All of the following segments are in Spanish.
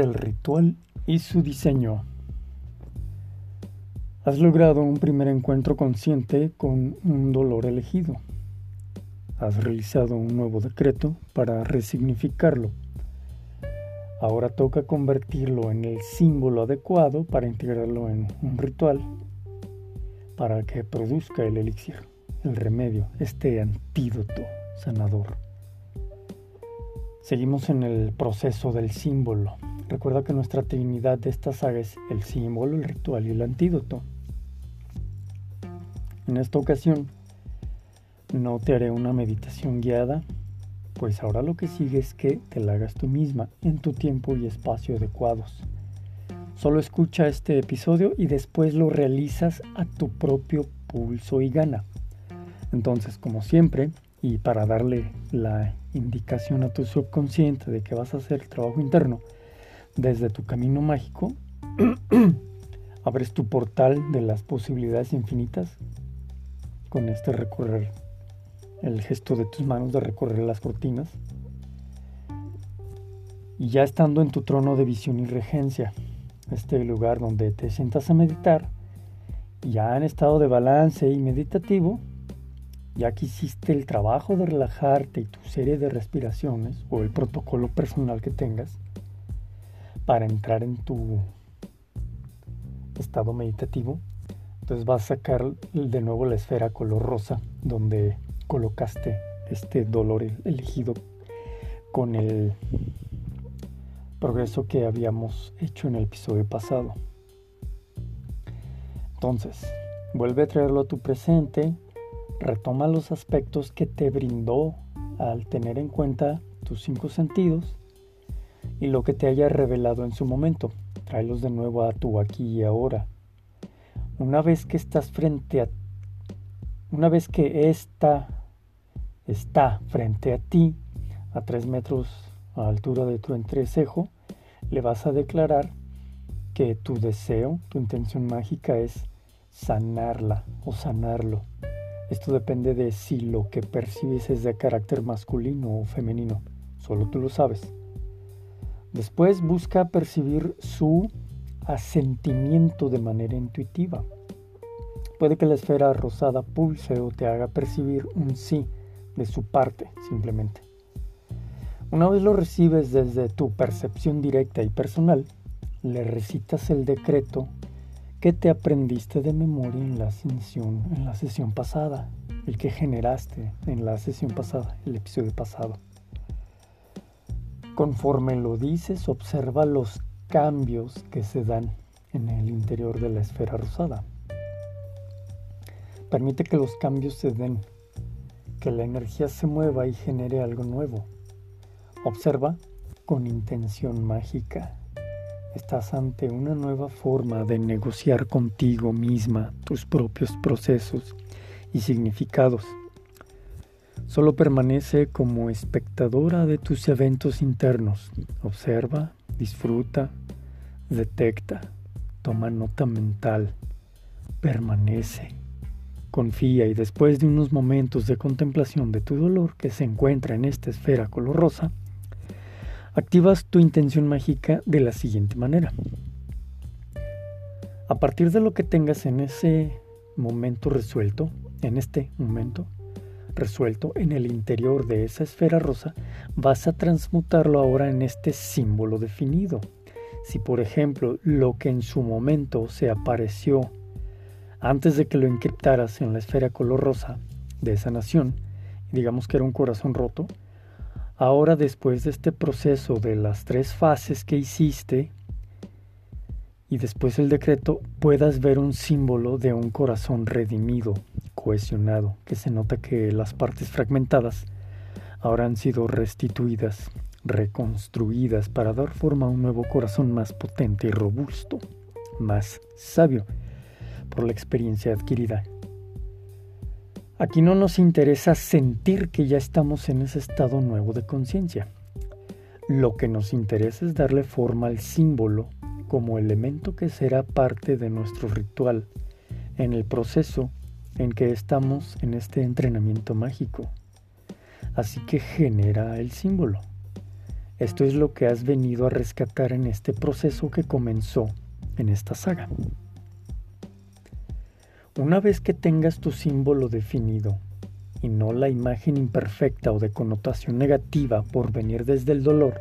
el ritual y su diseño. Has logrado un primer encuentro consciente con un dolor elegido. Has realizado un nuevo decreto para resignificarlo. Ahora toca convertirlo en el símbolo adecuado para integrarlo en un ritual para que produzca el elixir, el remedio, este antídoto sanador. Seguimos en el proceso del símbolo. Recuerda que nuestra trinidad de esta saga es el símbolo, el ritual y el antídoto. En esta ocasión no te haré una meditación guiada, pues ahora lo que sigue es que te la hagas tú misma en tu tiempo y espacio adecuados. Solo escucha este episodio y después lo realizas a tu propio pulso y gana. Entonces, como siempre, y para darle la indicación a tu subconsciente de que vas a hacer el trabajo interno desde tu camino mágico, abres tu portal de las posibilidades infinitas con este recorrer, el gesto de tus manos de recorrer las cortinas. Y ya estando en tu trono de visión y regencia, este lugar donde te sientas a meditar, ya en estado de balance y meditativo, ya que hiciste el trabajo de relajarte y tu serie de respiraciones o el protocolo personal que tengas para entrar en tu estado meditativo, entonces vas a sacar de nuevo la esfera color rosa donde colocaste este dolor elegido con el progreso que habíamos hecho en el episodio pasado. Entonces, vuelve a traerlo a tu presente retoma los aspectos que te brindó al tener en cuenta tus cinco sentidos y lo que te haya revelado en su momento. Tráelos de nuevo a tu aquí y ahora. Una vez que estás frente a una vez que esta está frente a ti a tres metros a altura de tu entrecejo, le vas a declarar que tu deseo, tu intención mágica es sanarla o sanarlo. Esto depende de si lo que percibes es de carácter masculino o femenino. Solo tú lo sabes. Después busca percibir su asentimiento de manera intuitiva. Puede que la esfera rosada pulse o te haga percibir un sí de su parte, simplemente. Una vez lo recibes desde tu percepción directa y personal, le recitas el decreto ¿Qué te aprendiste de memoria en la sesión, en la sesión pasada? El que generaste en la sesión pasada, el episodio pasado. Conforme lo dices, observa los cambios que se dan en el interior de la esfera rosada. Permite que los cambios se den, que la energía se mueva y genere algo nuevo. Observa con intención mágica. Estás ante una nueva forma de negociar contigo misma tus propios procesos y significados. Solo permanece como espectadora de tus eventos internos. Observa, disfruta, detecta, toma nota mental, permanece, confía y después de unos momentos de contemplación de tu dolor que se encuentra en esta esfera color rosa, activas tu intención mágica de la siguiente manera. A partir de lo que tengas en ese momento resuelto, en este momento resuelto en el interior de esa esfera rosa, vas a transmutarlo ahora en este símbolo definido. Si por ejemplo lo que en su momento se apareció antes de que lo encriptaras en la esfera color rosa de esa nación, digamos que era un corazón roto, Ahora después de este proceso de las tres fases que hiciste y después el decreto, puedas ver un símbolo de un corazón redimido, que se nota que las partes fragmentadas ahora han sido restituidas, reconstruidas para dar forma a un nuevo corazón más potente y robusto, más sabio por la experiencia adquirida Aquí no nos interesa sentir que ya estamos en ese estado nuevo de conciencia. Lo que nos interesa es darle forma al símbolo como elemento que será parte de nuestro ritual en el proceso en que estamos en este entrenamiento mágico. Así que genera el símbolo. Esto es lo que has venido a rescatar en este proceso que comenzó en esta saga. Una vez que tengas tu símbolo definido y no la imagen imperfecta o de connotación negativa por venir desde el dolor,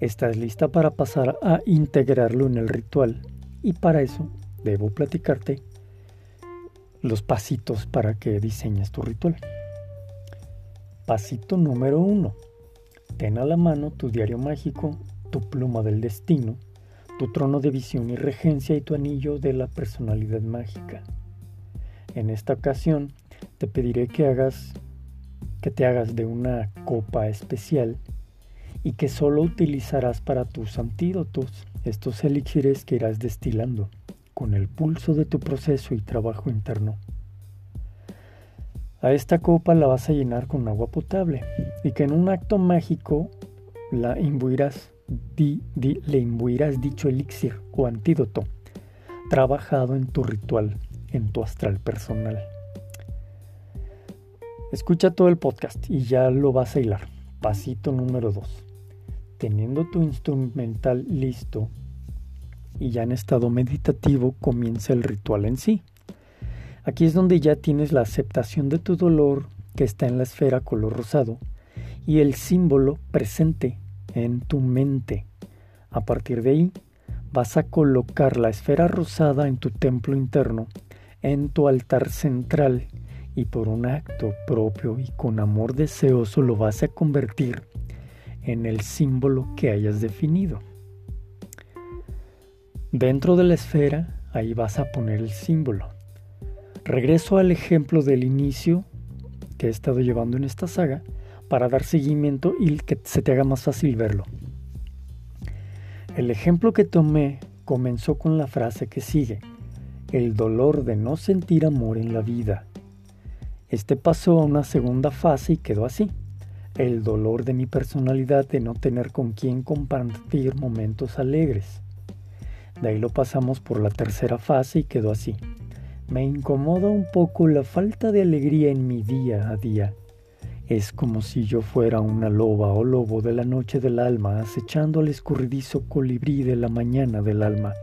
estás lista para pasar a integrarlo en el ritual y para eso debo platicarte los pasitos para que diseñes tu ritual. Pasito número uno. Ten a la mano tu diario mágico, tu pluma del destino, tu trono de visión y regencia y tu anillo de la personalidad mágica. En esta ocasión te pediré que hagas que te hagas de una copa especial y que solo utilizarás para tus antídotos, estos elixires que irás destilando con el pulso de tu proceso y trabajo interno. A esta copa la vas a llenar con agua potable y que en un acto mágico la imbuirás, le imbuirás dicho elixir o antídoto trabajado en tu ritual, en tu astral personal. Escucha todo el podcast y ya lo vas a hilar. Pasito número 2. Teniendo tu instrumental listo y ya en estado meditativo comienza el ritual en sí. Aquí es donde ya tienes la aceptación de tu dolor que está en la esfera color rosado y el símbolo presente en tu mente. A partir de ahí vas a colocar la esfera rosada en tu templo interno, en tu altar central y por un acto propio y con amor deseoso lo vas a convertir en el símbolo que hayas definido. Dentro de la esfera, ahí vas a poner el símbolo. Regreso al ejemplo del inicio que he estado llevando en esta saga para dar seguimiento y que se te haga más fácil verlo. El ejemplo que tomé comenzó con la frase que sigue, el dolor de no sentir amor en la vida. Este pasó a una segunda fase y quedó así, el dolor de mi personalidad de no tener con quien compartir momentos alegres. De ahí lo pasamos por la tercera fase y quedó así, me incomoda un poco la falta de alegría en mi día a día. Es como si yo fuera una loba o lobo de la noche del alma acechando al escurridizo colibrí de la mañana del alma.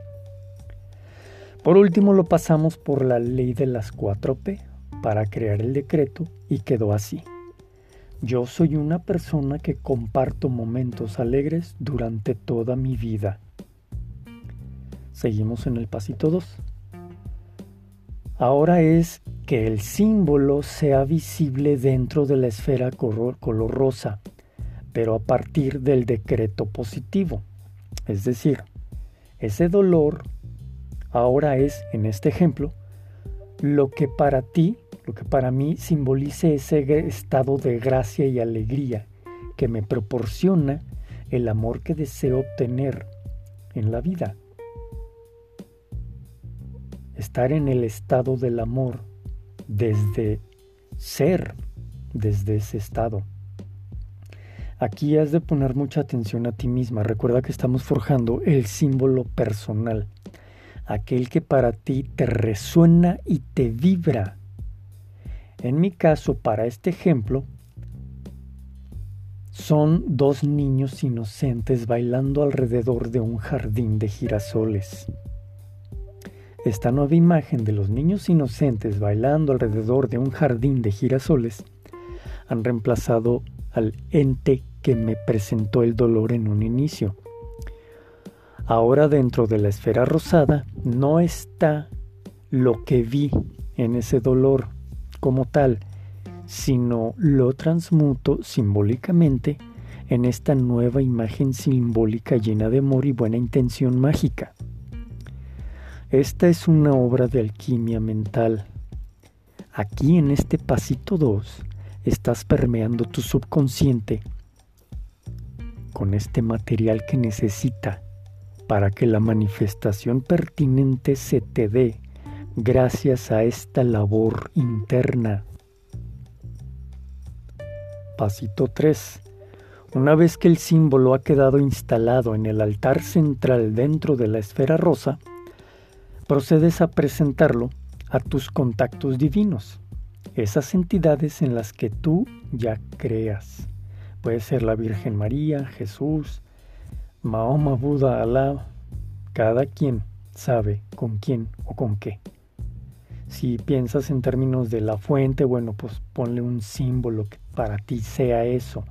Por último lo pasamos por la ley de las 4P para crear el decreto y quedó así. Yo soy una persona que comparto momentos alegres durante toda mi vida. Seguimos en el pasito 2. Ahora es que el símbolo sea visible dentro de la esfera color, rosa, pero a partir del decreto positivo. Es decir, ese dolor ahora es, en este ejemplo, lo que para ti, lo que para mí simbolice ese estado de gracia y alegría que me proporciona el amor que deseo obtener en la vida estar en el estado del amor desde ser, desde ese estado. Aquí has de poner mucha atención a ti misma. Recuerda que estamos forjando el símbolo personal, aquel que para ti te resuena y te vibra. En mi caso, para este ejemplo, son dos niños inocentes bailando alrededor de un jardín de girasoles. Esta nueva imagen de los niños inocentes bailando alrededor de un jardín de girasoles han reemplazado al ente que me presentó el dolor en un inicio. Ahora dentro de la esfera rosada no está lo que vi en ese dolor como tal, sino lo transmuto simbólicamente en esta nueva imagen simbólica llena de amor y buena intención mágica. Esta es una obra de alquimia mental. Aquí en este pasito 2 estás permeando tu subconsciente con este material que necesita para que la manifestación pertinente se te dé gracias a esta labor interna. Pasito 3. Una vez que el símbolo ha quedado instalado en el altar central dentro de la esfera rosa, procedes a presentarlo a tus contactos divinos, esas entidades en las que tú ya creas, Puede ser la Virgen María, Jesús, Mahoma, Buda, Alá. Cada quien sabe con quién o con qué. Si piensas en términos de la fuente, bueno, pues ponle un símbolo que para ti sea eso.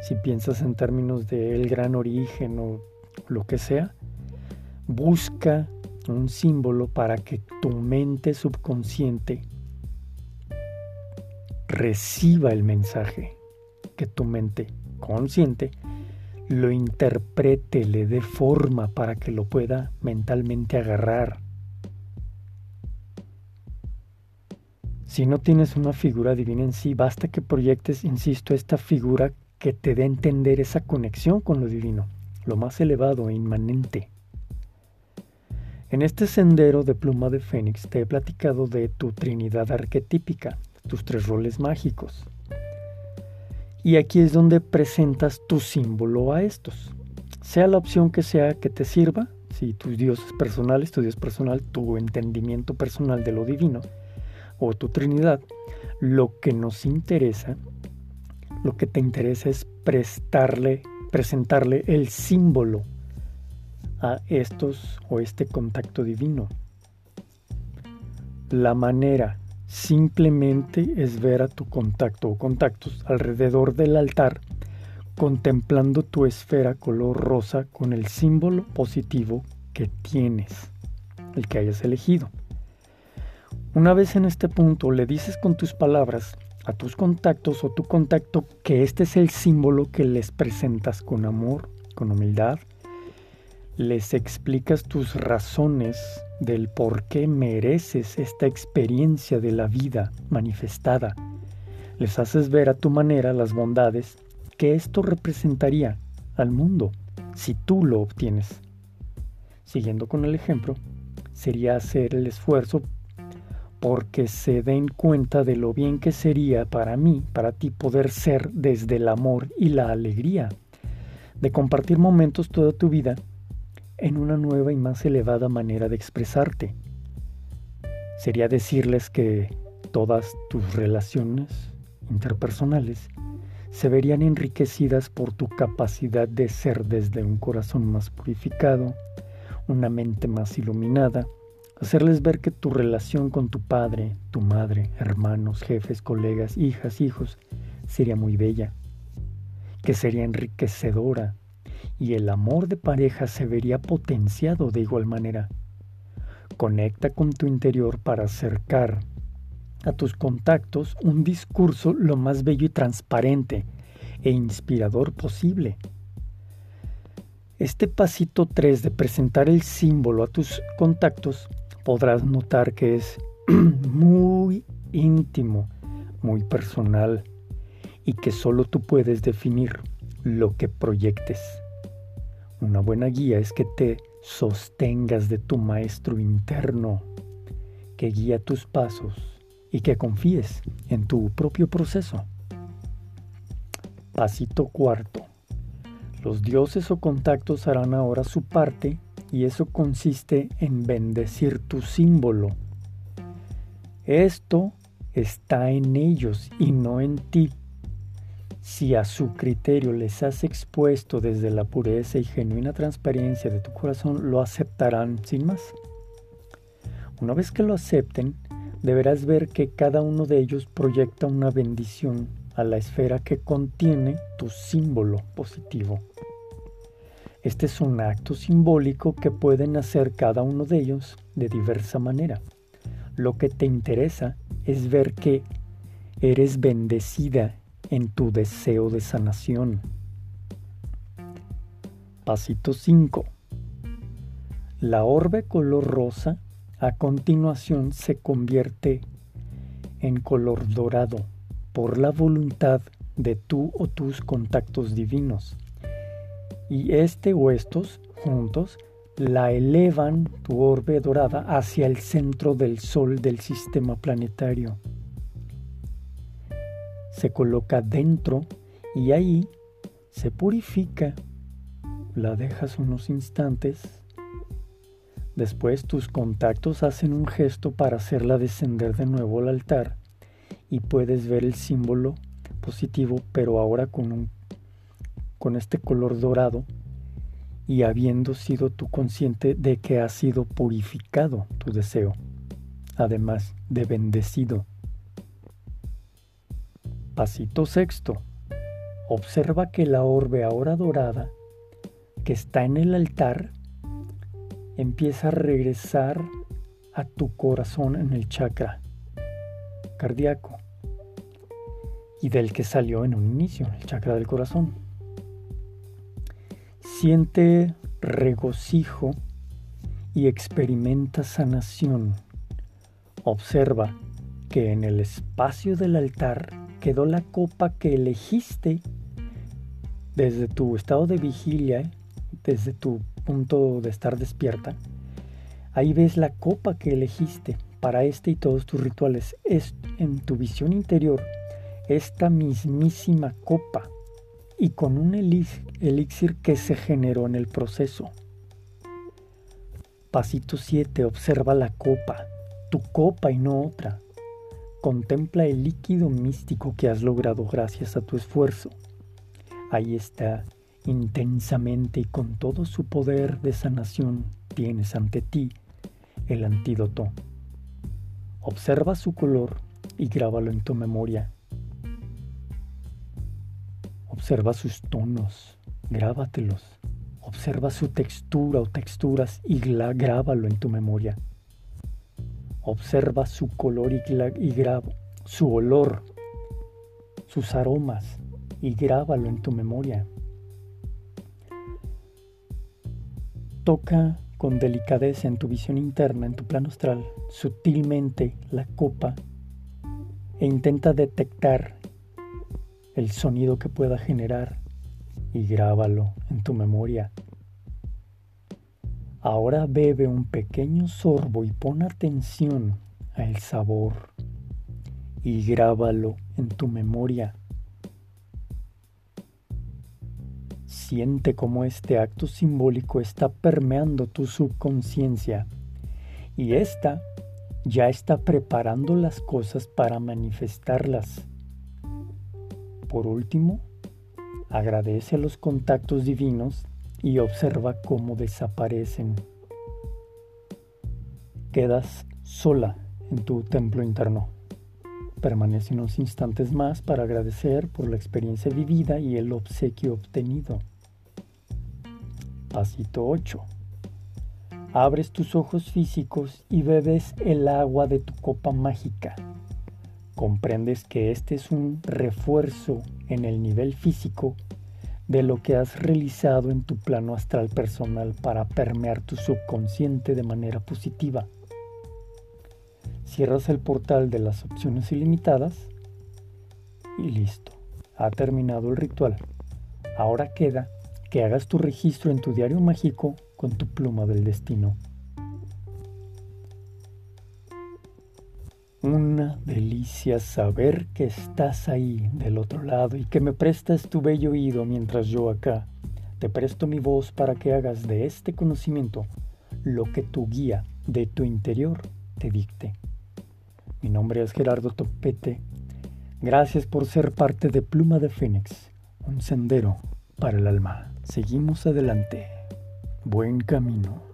Si piensas en términos del gran origen o lo que sea, busca un símbolo para que tu mente subconsciente reciba el mensaje, que tu mente consciente lo interprete, le dé forma para que lo pueda mentalmente agarrar. Si no tienes una figura divina en sí, basta que proyectes, insisto, esta figura que te dé a entender esa conexión con lo divino, lo más elevado e inmanente. En este sendero de pluma de Fénix te he platicado de tu trinidad arquetípica, tus tres roles mágicos. Y aquí es donde presentas tu símbolo a estos. Sea la opción que sea que te sirva, si tus dioses personales, tu dios personal, tu entendimiento personal de lo divino, o tu Trinidad, lo que nos interesa, lo que te interesa es prestarle, presentarle el símbolo a estos o este contacto divino. La manera simplemente es ver a tu contacto o contactos alrededor del altar contemplando tu esfera color rosa con el símbolo positivo que tienes, el que hayas elegido. Una vez en este punto le dices con tus palabras a tus contactos o tu contacto que este es el símbolo que les presentas con amor, con humildad, les explicas tus razones del por qué mereces esta experiencia de la vida manifestada, les haces ver a tu manera las bondades que esto representaría al mundo si tú lo obtienes. Siguiendo con el ejemplo, sería hacer el esfuerzo porque se den cuenta de lo bien que sería para mí, para ti, poder ser desde el amor y la alegría, de compartir momentos toda tu vida en una nueva y más elevada manera de expresarte. Sería decirles que todas tus relaciones interpersonales se verían enriquecidas por tu capacidad de ser desde un corazón más purificado, una mente más iluminada, Hacerles ver que tu relación con tu padre, tu madre, hermanos, jefes, colegas, hijas, hijos, sería muy bella, que sería enriquecedora y el amor de pareja se vería potenciado de igual manera. Conecta con tu interior para acercar a tus contactos un discurso lo más bello y transparente e inspirador posible. Este pasito 3 de presentar el símbolo a tus contactos podrás notar que es muy íntimo, muy personal y que solo tú puedes definir lo que proyectes. Una buena guía es que te sostengas de tu maestro interno, que guía tus pasos y que confíes en tu propio proceso. Pasito cuarto. Los dioses o contactos harán ahora su parte y eso consiste en bendecir tu símbolo. Esto está en ellos y no en ti. Si a su criterio les has expuesto desde la pureza y genuina transparencia de tu corazón, lo aceptarán sin más. Una vez que lo acepten, deberás ver que cada uno de ellos proyecta una bendición a la esfera que contiene tu símbolo positivo. Este es un acto simbólico que pueden hacer cada uno de ellos de diversa manera. Lo que te interesa es ver que eres bendecida en tu deseo de sanación. Pasito 5. La orbe color rosa a continuación se convierte en color dorado por la voluntad de tú o tus contactos divinos y este o estos juntos la elevan tu orbe dorada hacia el centro del Sol del sistema planetario. Se coloca dentro y ahí se purifica. La dejas unos instantes. Después tus contactos hacen un gesto para hacerla descender de nuevo al altar y puedes ver el símbolo positivo pero ahora con un con este color dorado y habiendo sido tú consciente de que ha sido purificado tu deseo, además de bendecido. Pasito sexto. Observa que la orbe ahora dorada que está en el altar empieza a regresar a tu corazón en el chakra cardíaco y del que salió en un inicio, el chakra del corazón. Siente regocijo y experimenta sanación. Observa que en el espacio del altar quedó la copa que elegiste desde tu estado de vigilia, desde tu punto de estar despierta. Ahí ves la copa que elegiste para este y todos tus rituales. Es en tu visión interior esta mismísima copa y con un elixir que se generó en el proceso. Pasito 7. Observa la copa, tu copa y no otra. Contempla el líquido místico que has logrado gracias a tu esfuerzo. Ahí está, intensamente y con todo su poder de sanación, tienes ante ti el antídoto. Observa su color y grábalo en tu memoria. Observa sus tonos, grábatelos. Observa su textura o texturas y grábalo en tu memoria. Observa su color y, y su olor, sus aromas y grábalo en tu memoria. Toca con delicadeza en tu visión interna, en tu plano astral, sutilmente la copa e intenta detectar el sonido que pueda generar y grábalo en tu memoria. Ahora bebe un pequeño sorbo y pon atención al sabor y grábalo en tu memoria. Siente cómo este acto simbólico está permeando tu subconsciencia y esta ya está preparando las cosas para manifestarlas. Por último, agradece a los contactos divinos y observa cómo desaparecen. Quedas sola en tu templo interno. Permanece unos instantes más para agradecer por la experiencia vivida y el obsequio obtenido. Pasito 8. Abres tus ojos físicos y bebes el agua de tu copa mágica comprendes que este es un refuerzo en el nivel físico de lo que has realizado en tu plano astral personal para permear tu subconsciente de manera positiva. Cierras el portal de las opciones ilimitadas y listo. Ha terminado el ritual. Ahora queda que hagas tu registro en tu diario mágico con tu pluma del destino. Una delicia saber que estás ahí del otro lado y que me prestas tu bello oído mientras yo acá te presto mi voz para que hagas de este conocimiento lo que tu guía de tu interior te dicte. Mi nombre es Gerardo Topete. Gracias por ser parte de Pluma de Fénix, un sendero para el alma. Seguimos adelante. Buen camino.